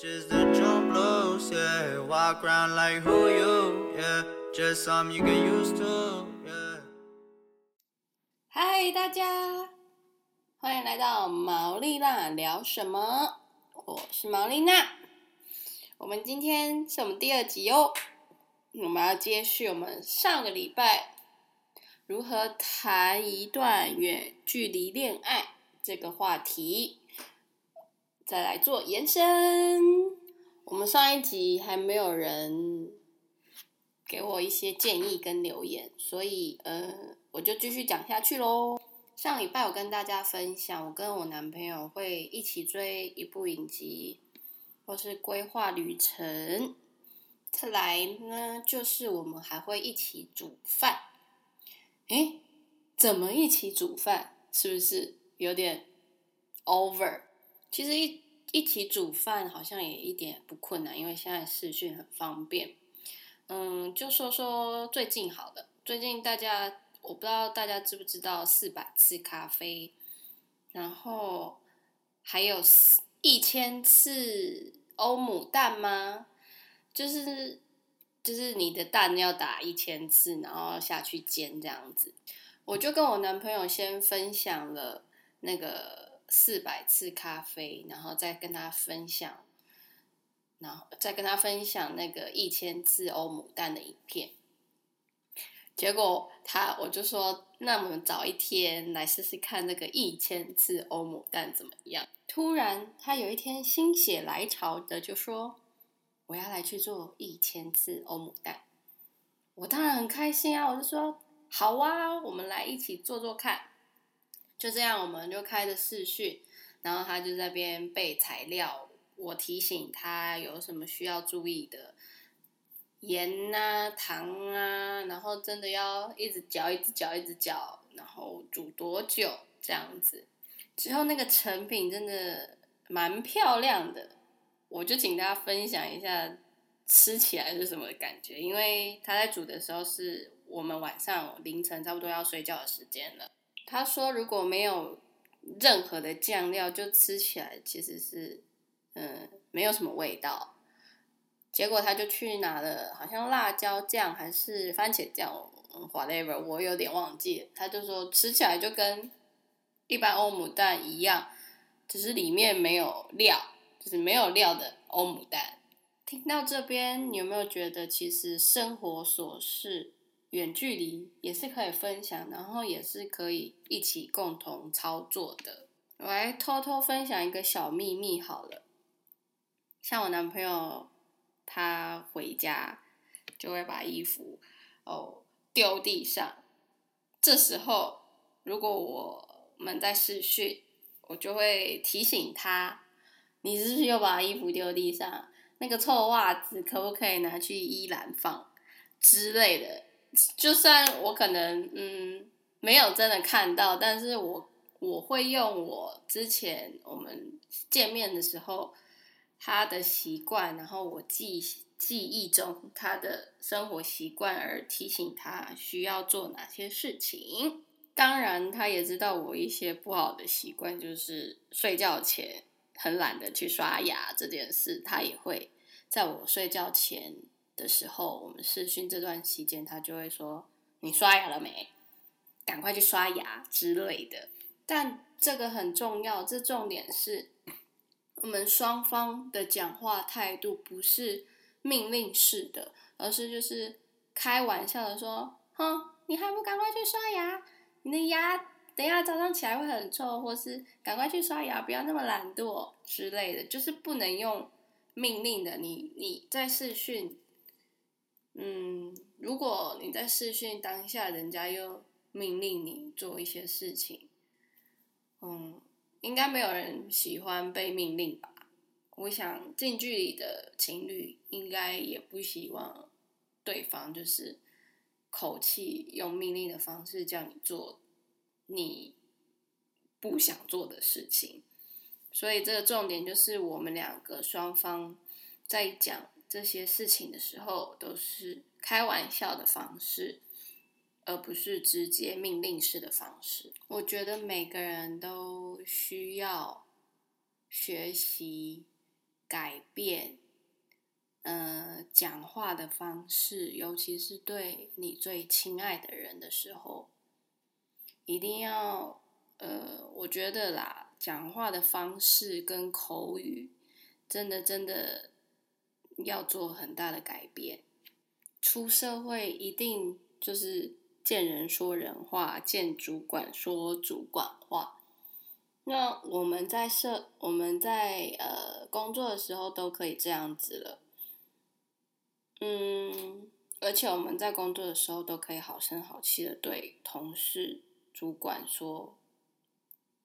just the joint blows, yeah. Walk around like who you, yeah. Just some you get used to, yeah. 嗨，大家，欢迎来到毛丽娜聊什么？我是毛丽娜。我们今天是我们第二集哦，我们要接续我们上个礼拜如何谈一段远距离恋爱这个话题，再来做延伸。我们上一集还没有人给我一些建议跟留言，所以呃，我就继续讲下去喽。上礼拜我跟大家分享，我跟我男朋友会一起追一部影集，或是规划旅程。再来呢，就是我们还会一起煮饭。诶，怎么一起煮饭？是不是有点 over？其实一一起煮饭好像也一点不困难，因为现在视讯很方便。嗯，就说说最近好了。最近大家我不知道大家知不知道四百次咖啡，然后还有一千次欧姆蛋吗？就是就是你的蛋要打一千次，然后下去煎这样子。我就跟我男朋友先分享了那个四百次咖啡，然后再跟他分享，然后再跟他分享那个一千次欧姆蛋的影片。结果他我就说，那我们早一天来试试看那个一千次欧姆蛋怎么样。突然他有一天心血来潮的就说，我要来去做一千次欧姆蛋。我当然很开心啊，我就说好啊，我们来一起做做看。就这样，我们就开着视讯，然后他就在边背材料，我提醒他有什么需要注意的。盐啊，糖啊，然后真的要一直搅，一直搅，一直搅，然后煮多久这样子？之后那个成品真的蛮漂亮的，我就请大家分享一下吃起来是什么感觉。因为他在煮的时候是我们晚上凌晨差不多要睡觉的时间了。他说如果没有任何的酱料，就吃起来其实是嗯没有什么味道。结果他就去拿了，好像辣椒酱还是番茄酱，whatever，我有点忘记了。他就说吃起来就跟一般欧姆蛋一样，只是里面没有料，就是没有料的欧姆蛋。听到这边，你有没有觉得其实生活琐事、远距离也是可以分享，然后也是可以一起共同操作的？我来偷偷分享一个小秘密好了，像我男朋友。他回家就会把衣服哦丢地上，这时候如果我们在试训，我就会提醒他：你是不是又把衣服丢地上？那个臭袜子可不可以拿去衣篮放之类的？就算我可能嗯没有真的看到，但是我我会用我之前我们见面的时候。他的习惯，然后我记记忆中他的生活习惯，而提醒他需要做哪些事情。当然，他也知道我一些不好的习惯，就是睡觉前很懒得去刷牙这件事。他也会在我睡觉前的时候，我们试训这段期间，他就会说：“你刷牙了没？赶快去刷牙之类的。”但这个很重要，这重点是。我们双方的讲话态度不是命令式的，而是就是开玩笑的说：“哼，你还不赶快去刷牙？你的牙等下早上起来会很臭，或是赶快去刷牙，不要那么懒惰之类的。”就是不能用命令的。你你在试训，嗯，如果你在试训当下，人家又命令你做一些事情，嗯。应该没有人喜欢被命令吧？我想近距离的情侣应该也不希望对方就是口气用命令的方式叫你做你不想做的事情。所以这个重点就是我们两个双方在讲这些事情的时候都是开玩笑的方式。而不是直接命令式的方式。我觉得每个人都需要学习改变，呃，讲话的方式，尤其是对你最亲爱的人的时候，一定要，呃，我觉得啦，讲话的方式跟口语，真的真的要做很大的改变。出社会一定就是见人说人话，见主管说主管话。那我们在社，我们在呃工作的时候都可以这样子了。嗯，而且我们在工作的时候都可以好声好气的对同事、主管说，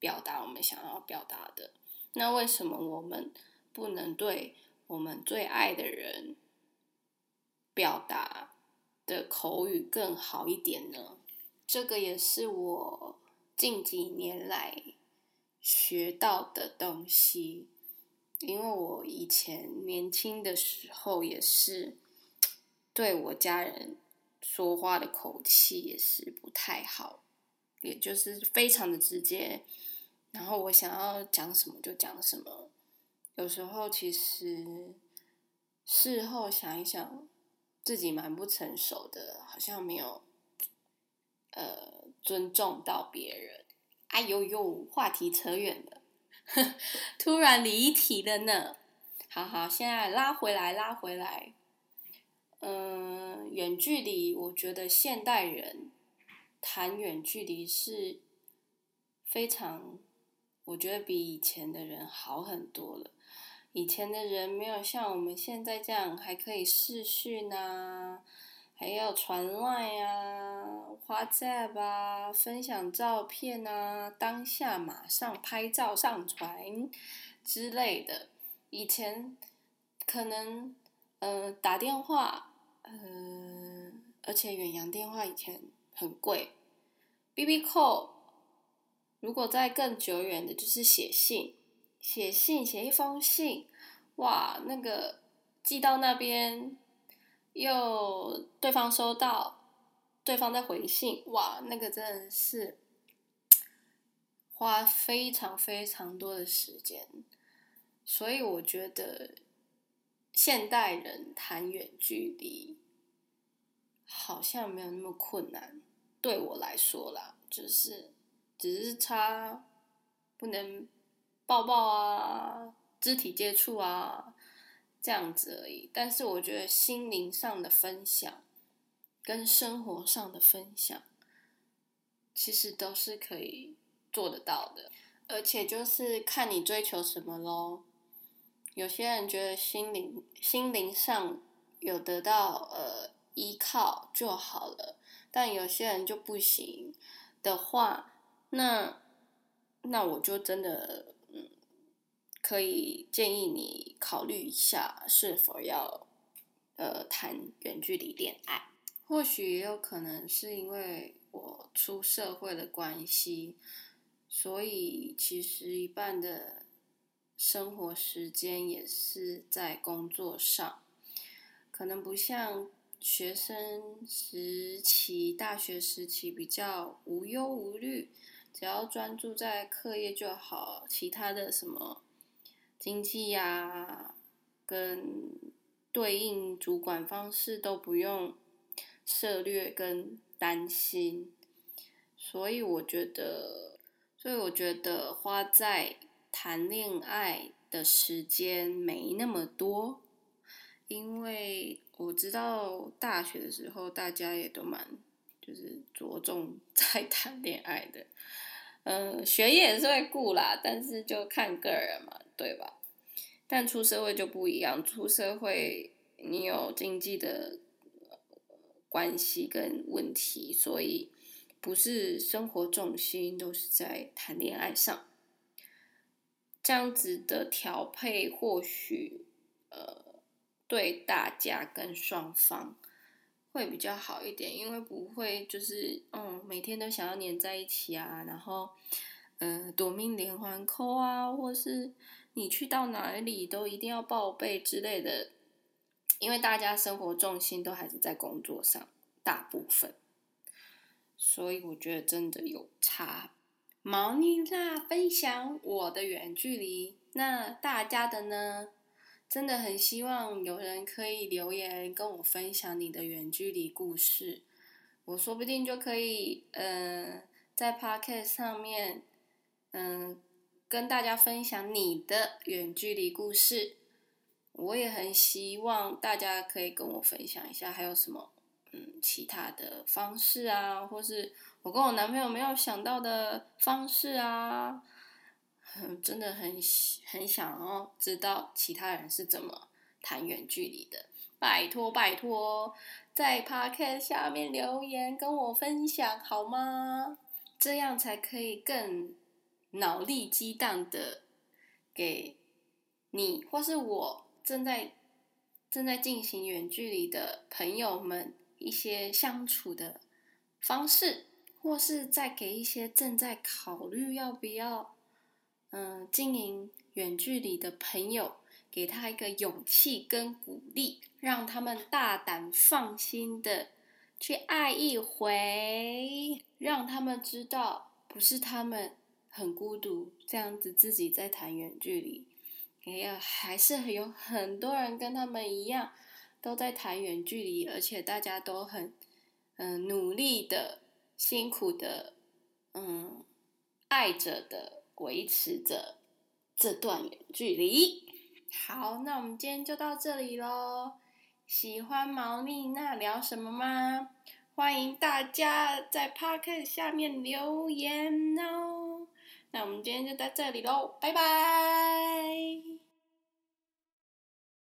表达我们想要表达的。那为什么我们不能对我们最爱的人表达的口语更好一点呢？这个也是我近几年来学到的东西，因为我以前年轻的时候也是。对我家人说话的口气也是不太好，也就是非常的直接，然后我想要讲什么就讲什么。有时候其实事后想一想，自己蛮不成熟的，好像没有呃尊重到别人。哎呦呦，话题扯远了，突然离题了呢。好好，现在拉回来，拉回来。嗯，远距离，我觉得现代人谈远距离是非常，我觉得比以前的人好很多了。以前的人没有像我们现在这样，还可以视讯啊，还要传 line 啊、WhatsApp 啊，分享照片啊，当下马上拍照上传之类的。以前可能。呃，打电话，呃，而且远洋电话以前很贵，B B call，如果在更久远的，就是写信，写信写一封信，哇，那个寄到那边，又对方收到，对方在回信，哇，那个真的是花非常非常多的时间，所以我觉得。现代人谈远距离，好像没有那么困难。对我来说啦，就是只是差不能抱抱啊、肢体接触啊这样子而已。但是我觉得心灵上的分享跟生活上的分享，其实都是可以做得到的。而且就是看你追求什么喽。有些人觉得心灵心灵上有得到呃依靠就好了，但有些人就不行的话，那那我就真的，可以建议你考虑一下是否要呃谈远距离恋爱。或许也有可能是因为我出社会的关系，所以其实一半的。生活时间也是在工作上，可能不像学生时期、大学时期比较无忧无虑，只要专注在课业就好，其他的什么经济呀、跟对应主管方式都不用涉略跟担心。所以我觉得，所以我觉得花在。谈恋爱的时间没那么多，因为我知道大学的时候大家也都蛮就是着重 在谈恋爱的，嗯，学业也是会顾啦，但是就看个人嘛，对吧？但出社会就不一样，出社会你有经济的关系跟问题，所以不是生活重心都是在谈恋爱上。这样子的调配或许，呃，对大家跟双方会比较好一点，因为不会就是嗯每天都想要黏在一起啊，然后呃夺命连环扣啊，或是你去到哪里都一定要报备之类的，因为大家生活重心都还是在工作上，大部分，所以我觉得真的有差。毛妮娜分享我的远距离，那大家的呢？真的很希望有人可以留言跟我分享你的远距离故事，我说不定就可以，嗯，在 podcast 上面，嗯，跟大家分享你的远距离故事。我也很希望大家可以跟我分享一下，还有什么，嗯，其他的方式啊，或是我跟我男朋友没有想到的方式啊。真的很很想要知道其他人是怎么谈远距离的，拜托拜托，在 p o c a s t 下面留言跟我分享好吗？这样才可以更脑力激荡的给你或是我正在正在进行远距离的朋友们一些相处的方式，或是再给一些正在考虑要不要。嗯，经营远距离的朋友，给他一个勇气跟鼓励，让他们大胆放心的去爱一回，让他们知道不是他们很孤独，这样子自己在谈远距离，也要还是有很多人跟他们一样都在谈远距离，而且大家都很嗯努力的、辛苦的、嗯爱着的。维持着这段远距离。好，那我们今天就到这里喽。喜欢毛利娜聊什么吗？欢迎大家在 p o c a s t 下面留言哦。那我们今天就到这里喽，拜拜。